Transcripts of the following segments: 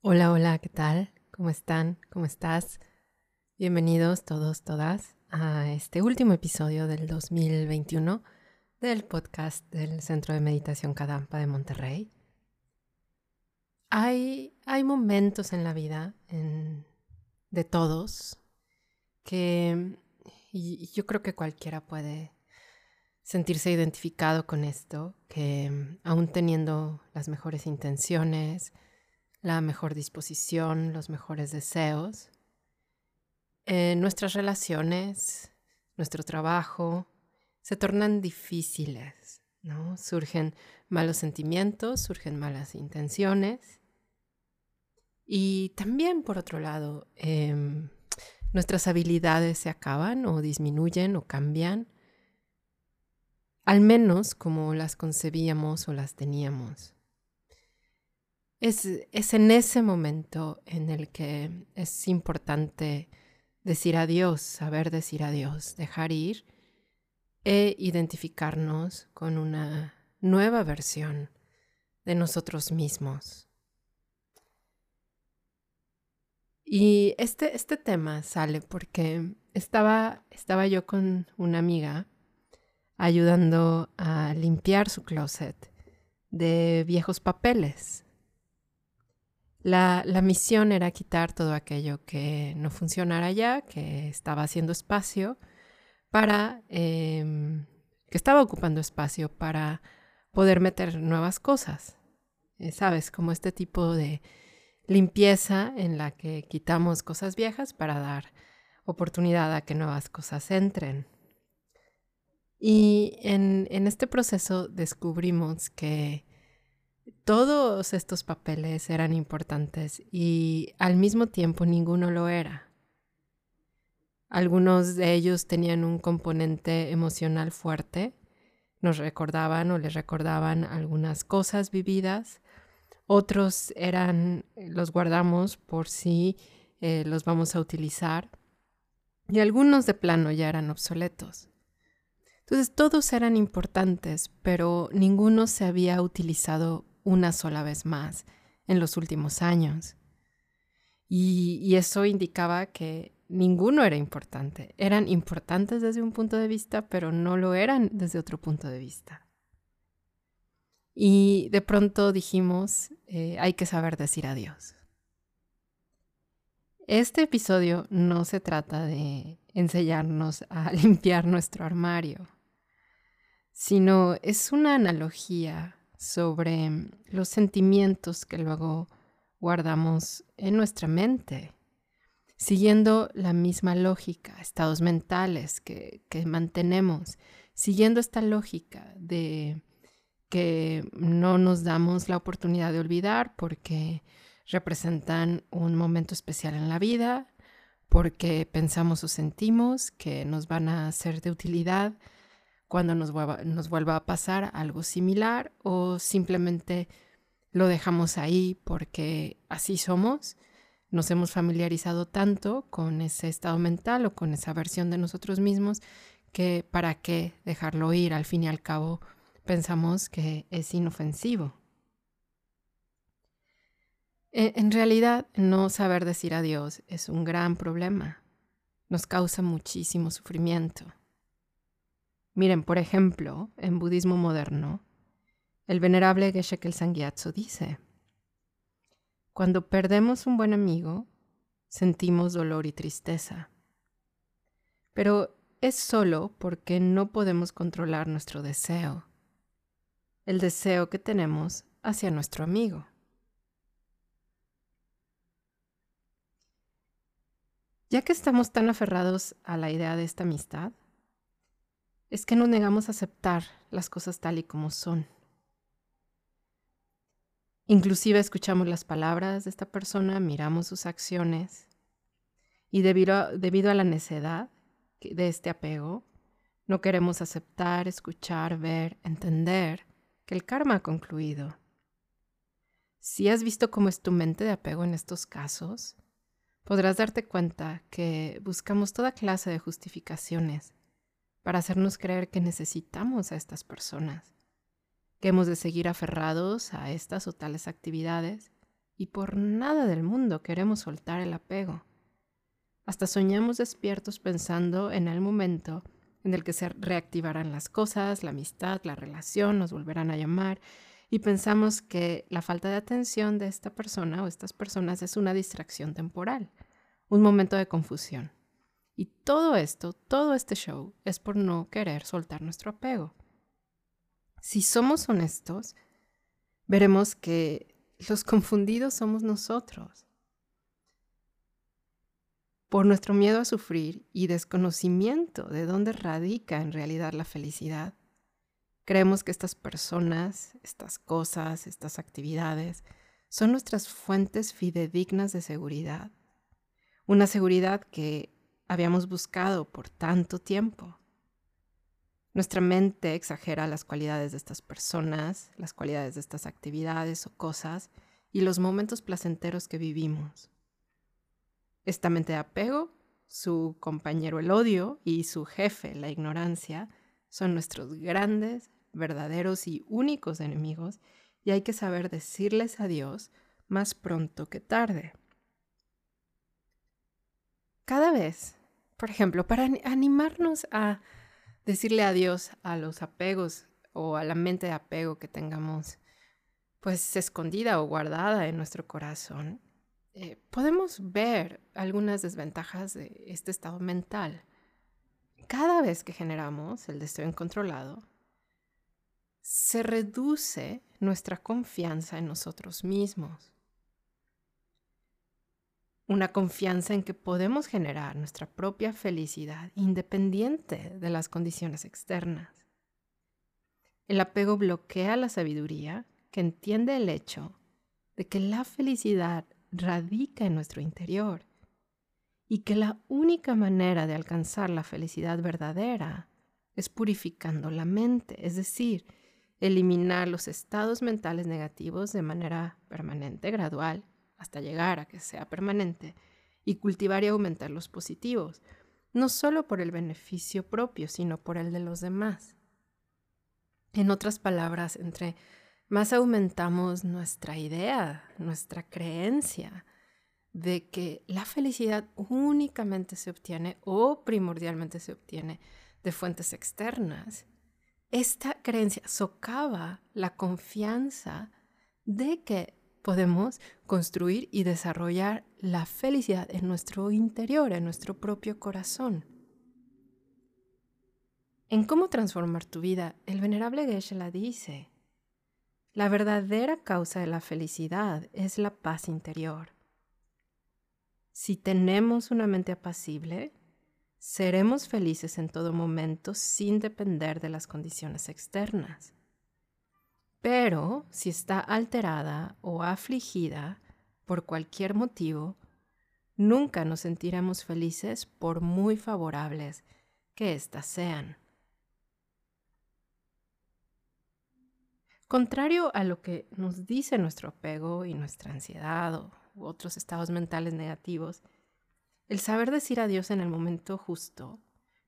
Hola, hola, ¿qué tal? ¿Cómo están? ¿Cómo estás? Bienvenidos todos, todas a este último episodio del 2021 del podcast del Centro de Meditación Kadampa de Monterrey. Hay, hay momentos en la vida de todos que y yo creo que cualquiera puede sentirse identificado con esto, que aún teniendo las mejores intenciones, la mejor disposición, los mejores deseos. Eh, nuestras relaciones, nuestro trabajo, se tornan difíciles, ¿no? Surgen malos sentimientos, surgen malas intenciones. Y también, por otro lado, em, nuestras habilidades se acaban o disminuyen o cambian, al menos como las concebíamos o las teníamos. Es, en ese momento en el que es importante decir adiós, saber decir adiós, dejar ir e identificarnos con una nueva versión de nosotros mismos. Y este, este tema sale porque estaba, estaba yo con una amiga ayudando a limpiar su closet de viejos papeles la, misión era quitar todo aquello que no funcionara ya, que estaba haciendo espacio para, em, que estaba ocupando espacio para poder meter nuevas cosas. Eh, Sabes, como este tipo de limpieza en la que quitamos cosas viejas para dar oportunidad a que nuevas cosas entren. Y en este proceso descubrimos que todos estos papeles eran importantes y al mismo tiempo ninguno lo era. Algunos de ellos tenían un componente emocional fuerte, nos recordaban o les recordaban algunas cosas vividas, otros eran, los guardamos por si eh, los vamos a utilizar y algunos de plano ya eran obsoletos. Entonces todos eran importantes, pero ninguno se había utilizado una sola vez más en los últimos años. Y, eso indicaba que ninguno era importante. Eran importantes desde un punto de vista, pero no lo eran desde otro punto de vista. Y de pronto dijimos, eh, hay que saber decir adiós. Este episodio no se trata de enseñarnos a limpiar nuestro armario, sino es una analogía sobre los sentimientos que luego guardamos en nuestra mente, siguiendo la misma lógica, estados mentales que, mantenemos, siguiendo esta lógica de que no nos damos la oportunidad de olvidar porque representan un momento especial en la vida, porque pensamos o sentimos que nos van a ser de utilidad cuando nos vuelva, a pasar algo similar o simplemente lo dejamos ahí porque así somos, nos hemos familiarizado tanto con ese estado mental o con esa versión de nosotros mismos que para qué dejarlo ir, al fin y al cabo pensamos que es inofensivo. E, en realidad, no saber decir adiós es un gran problema. Nos causa muchísimo sufrimiento. Miren, por ejemplo, en budismo moderno, el venerable Geshe Kelsang Gyatso dice, cuando perdemos un buen amigo, sentimos dolor y tristeza. Pero es solo porque no podemos controlar nuestro deseo, el deseo que tenemos hacia nuestro amigo. Ya que estamos tan aferrados a la idea de esta amistad, es que nos negamos a aceptar las cosas tal y como son. Inclusive escuchamos las palabras de esta persona, miramos sus acciones y debido a, debido a la necedad de este apego, no queremos aceptar, escuchar, ver, entender que el karma ha concluido. Si has visto cómo es tu mente de apego en estos casos, podrás darte cuenta que buscamos toda clase de justificaciones para hacernos creer que necesitamos a estas personas, que hemos de seguir aferrados a estas o tales actividades y por nada del mundo queremos soltar el apego. Hasta soñamos despiertos pensando en el momento en el que se reactivarán las cosas, la amistad, la relación, nos volverán a llamar y pensamos que la falta de atención de esta persona o estas personas es una distracción temporal, un momento de confusión. Y todo esto, todo este show es por no querer soltar nuestro apego. Si somos honestos, veremos que los confundidos somos nosotros. Por nuestro miedo a sufrir y desconocimiento de dónde radica en realidad la felicidad, creemos que estas personas, estas cosas, estas actividades son nuestras fuentes fidedignas de seguridad. Una seguridad que habíamos buscado por tanto tiempo. Nuestra mente exagera las cualidades de estas personas, las cualidades de estas actividades o cosas y los momentos placenteros que vivimos. Esta mente de apego, su compañero el odio y su jefe la ignorancia son nuestros grandes, verdaderos y únicos enemigos y hay que saber decirles adiós más pronto que tarde. Cada vez, por ejemplo, para animarnos a decirle adiós a los apegos o a la mente de apego que tengamos pues escondida o guardada en nuestro corazón, eh, podemos ver algunas desventajas de este estado mental. Cada vez que generamos el deseo incontrolado, se reduce nuestra confianza en nosotros mismos una confianza en que podemos generar nuestra propia felicidad independiente de las condiciones externas. El apego bloquea la sabiduría que entiende el hecho de que la felicidad radica en nuestro interior y que la única manera de alcanzar la felicidad verdadera es purificando la mente, es decir, eliminar los estados mentales negativos de manera permanente, gradual hasta llegar a que sea permanente, y cultivar y aumentar los positivos, no solo por el beneficio propio, sino por el de los demás. En otras palabras, entre más aumentamos nuestra idea, nuestra creencia de que la felicidad únicamente se obtiene o primordialmente se obtiene de fuentes externas, esta creencia socava la confianza de que podemos construir y desarrollar la felicidad en nuestro interior, en nuestro propio corazón. En cómo transformar tu vida, el venerable Geshe la dice, la verdadera causa de la felicidad es la paz interior. Si tenemos una mente apacible, seremos felices en todo momento sin depender de las condiciones externas. Pero si está alterada o afligida por cualquier motivo, nunca nos sentiremos felices por muy favorables que éstas sean. Contrario a lo que nos dice nuestro apego y nuestra ansiedad u otros estados mentales negativos, el saber decir adiós en el momento justo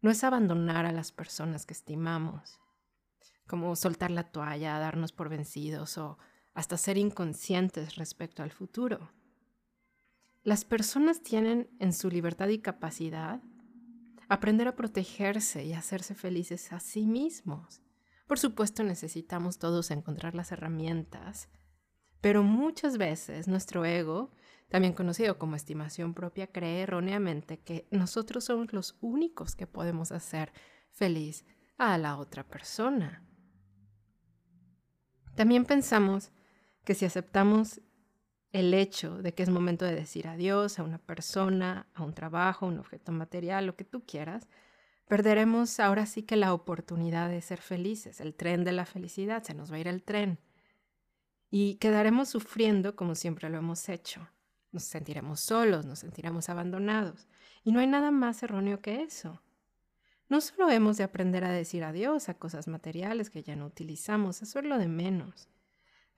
no es abandonar a las personas que estimamos como soltar la toalla, darnos por vencidos o hasta ser inconscientes respecto al futuro. Las personas tienen en su libertad y capacidad aprender a protegerse y hacerse felices a sí mismos. Por supuesto necesitamos todos encontrar las herramientas, pero muchas veces nuestro ego, también conocido como estimación propia, cree erróneamente que nosotros somos los únicos que podemos hacer feliz a la otra persona. También pensamos que si aceptamos el hecho de que es momento de decir adiós a una persona, a un trabajo, a un objeto material, lo que tú quieras, perderemos ahora sí que la oportunidad de ser felices, el tren de la felicidad, se nos va a ir el tren. Y quedaremos sufriendo como siempre lo hemos hecho. Nos sentiremos solos, nos sentiremos abandonados. Y no hay nada más erróneo que eso. No solo hemos de aprender a decir adiós a cosas materiales que ya no utilizamos, eso es lo de menos.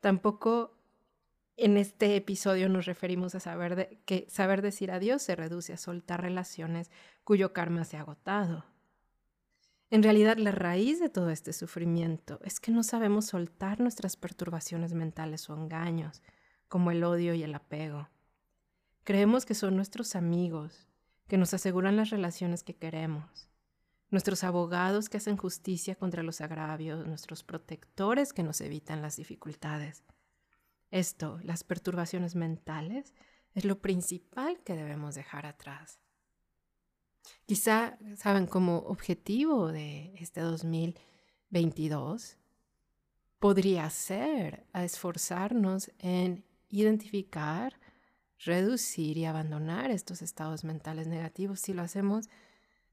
Tampoco en este episodio nos referimos a saber que saber decir adiós se reduce a soltar relaciones cuyo karma se ha agotado. En realidad, la raíz de todo este sufrimiento es que no sabemos soltar nuestras perturbaciones mentales o engaños, como el odio y el apego. Creemos que son nuestros amigos, que nos aseguran las relaciones que queremos, nuestros abogados que hacen justicia contra los agravios, nuestros protectores que nos evitan las dificultades. Esto, las perturbaciones mentales, es lo principal que debemos dejar atrás. Quizá, saben, como objetivo de este 2022, podría ser esforzarnos en identificar, reducir y abandonar estos estados mentales negativos. Si lo hacemos,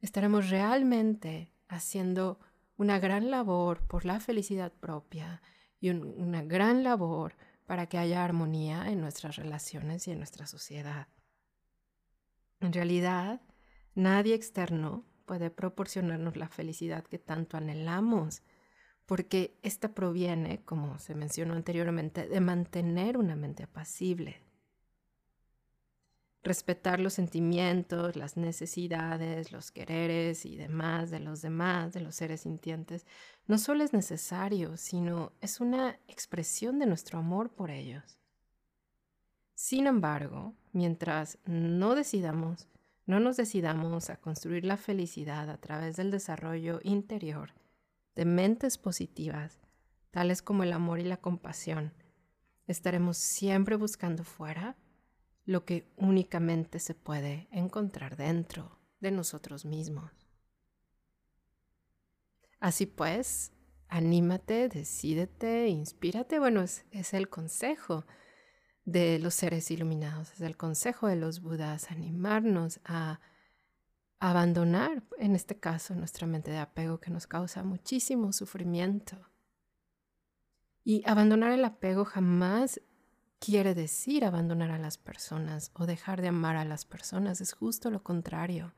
estaremos realmente haciendo una gran labor por la felicidad propia y una gran labor para que haya armonía en nuestras relaciones y en nuestra sociedad. En realidad, nadie externo puede proporcionarnos la felicidad que tanto anhelamos, porque esta proviene, como se mencionó anteriormente, de mantener una mente apacible, respetar los sentimientos, las necesidades, los quereres y demás de los demás, de los seres sintientes, no solo es necesario, sino es una expresión de nuestro amor por ellos. Sin embargo, mientras no decidamos, no nos decidamos a construir la felicidad a través del desarrollo interior de mentes positivas, tales como el amor y la compasión, estaremos siempre buscando fuera lo que únicamente se puede encontrar dentro de nosotros mismos. Así pues, anímate, decídete, inspírate. Bueno, es, es, el consejo de los seres iluminados, es el consejo de los budas, animarnos a abandonar, en este caso, nuestra mente de apego que nos causa muchísimo sufrimiento. Y abandonar el apego jamás quiere decir abandonar a las personas o dejar de amar a las personas, es justo lo contrario.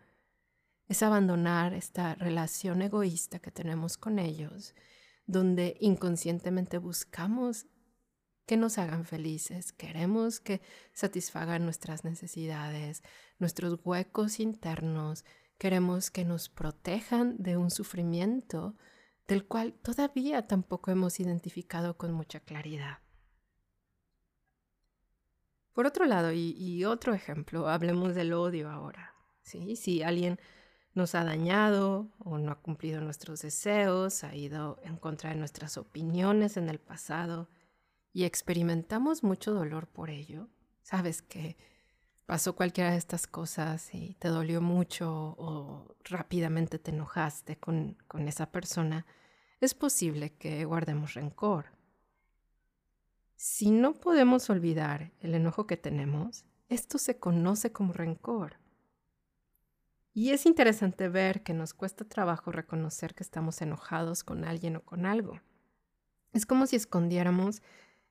Es abandonar esta relación egoísta que tenemos con ellos, donde inconscientemente buscamos que nos hagan felices, queremos que satisfagan nuestras necesidades, nuestros huecos internos, queremos que nos protejan de un sufrimiento del cual todavía tampoco hemos identificado con mucha claridad. Por otro lado, y, otro ejemplo, hablemos del odio ahora. ¿sí? Si alguien nos ha dañado o no ha cumplido nuestros deseos, ha ido en contra de nuestras opiniones en el pasado y experimentamos mucho dolor por ello, sabes que pasó cualquiera de estas cosas y te dolió mucho o rápidamente te enojaste con esa persona, es posible que guardemos rencor. Si no podemos olvidar el enojo que tenemos, esto se conoce como rencor. Y es interesante ver que nos cuesta trabajo reconocer que estamos enojados con alguien o con algo. Es como si escondiéramos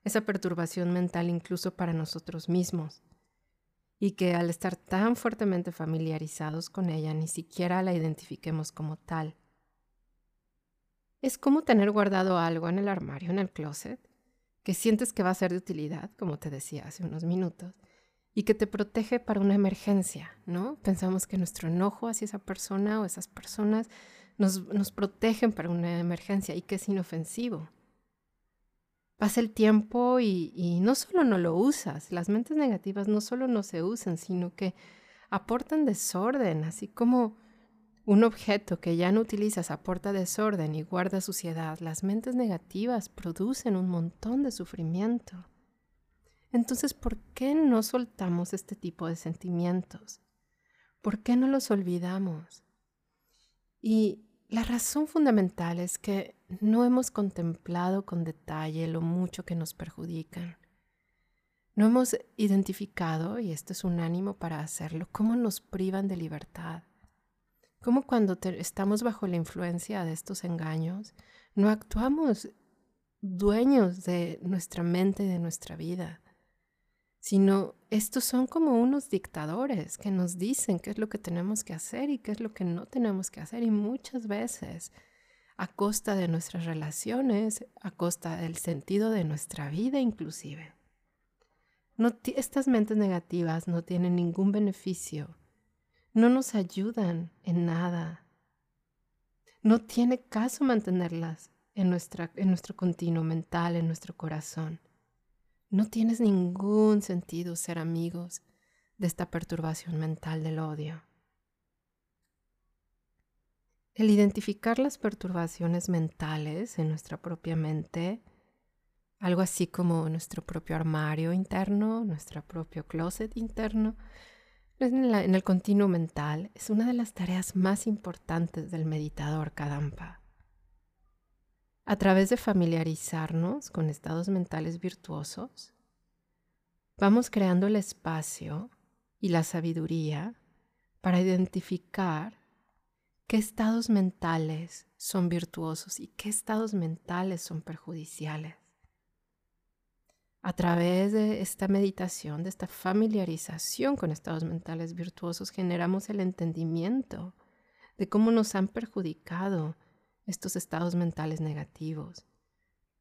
esa perturbación mental incluso para nosotros mismos y que al estar tan fuertemente familiarizados con ella ni siquiera la identifiquemos como tal. Es como tener guardado algo en el armario, en el closet, que sientes que va a ser de utilidad, como te decía hace unos minutos, y que te protege para una emergencia, ¿no? Pensamos que nuestro enojo hacia esa persona o esas personas nos, nos protegen para una emergencia y que es inofensivo. Pasa el tiempo y, y no solo no lo usas, las mentes negativas no solo no se usan, sino que aportan desorden, así como un objeto que ya no utilizas aporta desorden y guarda suciedad. Las mentes negativas producen un montón de sufrimiento. Entonces, ¿por qué no soltamos este tipo de sentimientos? ¿Por qué no los olvidamos? Y la razón fundamental es que no hemos contemplado con detalle lo mucho que nos perjudican. No hemos identificado, y esto es un ánimo para hacerlo, cómo nos privan de libertad como cuando estamos bajo la influencia de estos engaños, no actuamos dueños de nuestra mente y de nuestra vida, sino estos son como unos dictadores que nos dicen qué es lo que tenemos que hacer y qué es lo que no tenemos que hacer y muchas veces a costa de nuestras relaciones, a costa del sentido de nuestra vida inclusive. Estas mentes negativas no tienen ningún beneficio no nos ayudan en nada. No tiene caso mantenerlas en, nuestra, en nuestro continuo mental, en nuestro corazón. no tienes ningún sentido ser amigos de esta perturbación mental del odio. El identificar las perturbaciones mentales en nuestra propia mente, algo así como nuestro propio armario interno, nuestro propio closet interno, en, en el continuo mental, es una de las tareas más importantes del meditador Kadampa. A través de familiarizarnos con estados mentales virtuosos, vamos creando el espacio y la sabiduría para identificar qué estados mentales son virtuosos y qué estados mentales son perjudiciales. A través de esta meditación, de esta familiarización con estados mentales virtuosos, generamos el entendimiento de cómo nos han perjudicado estos estados mentales negativos,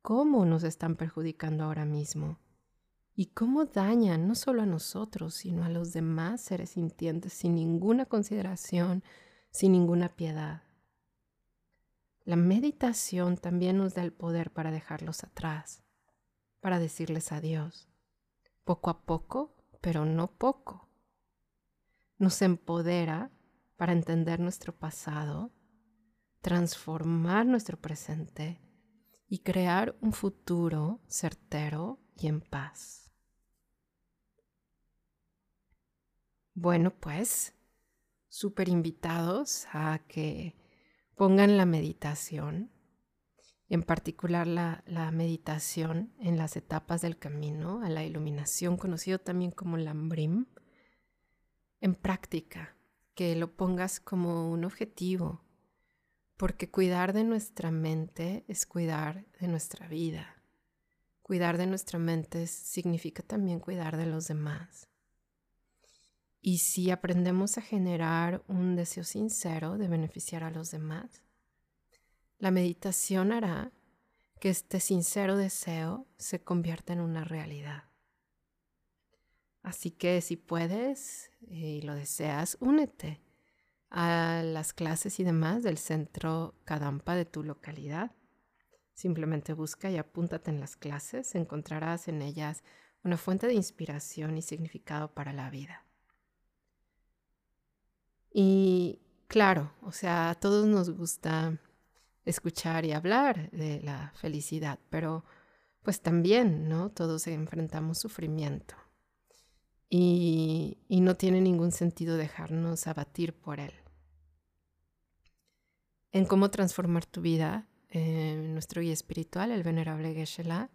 cómo nos están perjudicando ahora mismo. Y cómo dañan no solo a nosotros, sino a los demás seres sintientes sin ninguna consideración, sin ninguna piedad. La meditación también nos da el poder para dejarlos atrás, para decirles adiós, poco a poco, pero no poco. Nos empodera para entender nuestro pasado transformar nuestro presente y crear un futuro certero y en paz. Bueno, pues, súper invitados a que pongan la meditación, en particular la, meditación en las etapas del camino a la iluminación, conocido también como Lambrim, en práctica, que lo pongas como un objetivo porque cuidar de nuestra mente es cuidar de nuestra vida. Cuidar de nuestra mente significa también cuidar de los demás. Y si aprendemos a generar un deseo sincero de beneficiar a los demás, la meditación hará que este sincero deseo se convierta en una realidad. Así que si puedes y lo deseas, únete a las clases y demás del centro Kadampa de tu localidad. Simplemente busca y apúntate en las clases, encontrarás en ellas una fuente de inspiración y significado para la vida. Y claro, o sea, a todos nos gusta escuchar y hablar de la felicidad, pero pues también, ¿no? Todos enfrentamos sufrimiento y, no tiene ningún sentido dejarnos abatir por él. En cómo transformar tu vida, nuestro guía espiritual, el venerable Geshe-la,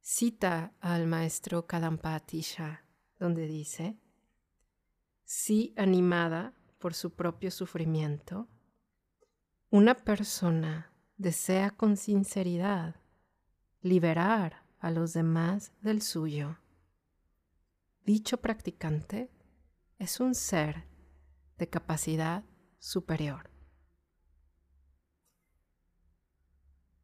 cita al maestro Kadampa Atisha, donde dice, si animada por su propio sufrimiento, una persona desea con sinceridad liberar a los demás del suyo dicho practicante es un ser de capacidad superior.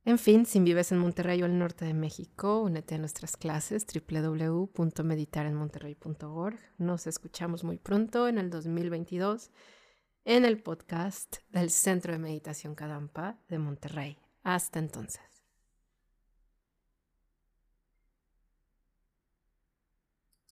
En fin, si vives en Monterrey o el norte de México, únete a nuestras clases www.meditarenmonterrey.org. Nos escuchamos muy pronto en el 2022 en el podcast del Centro de Meditación Kadampa de Monterrey. Hasta entonces.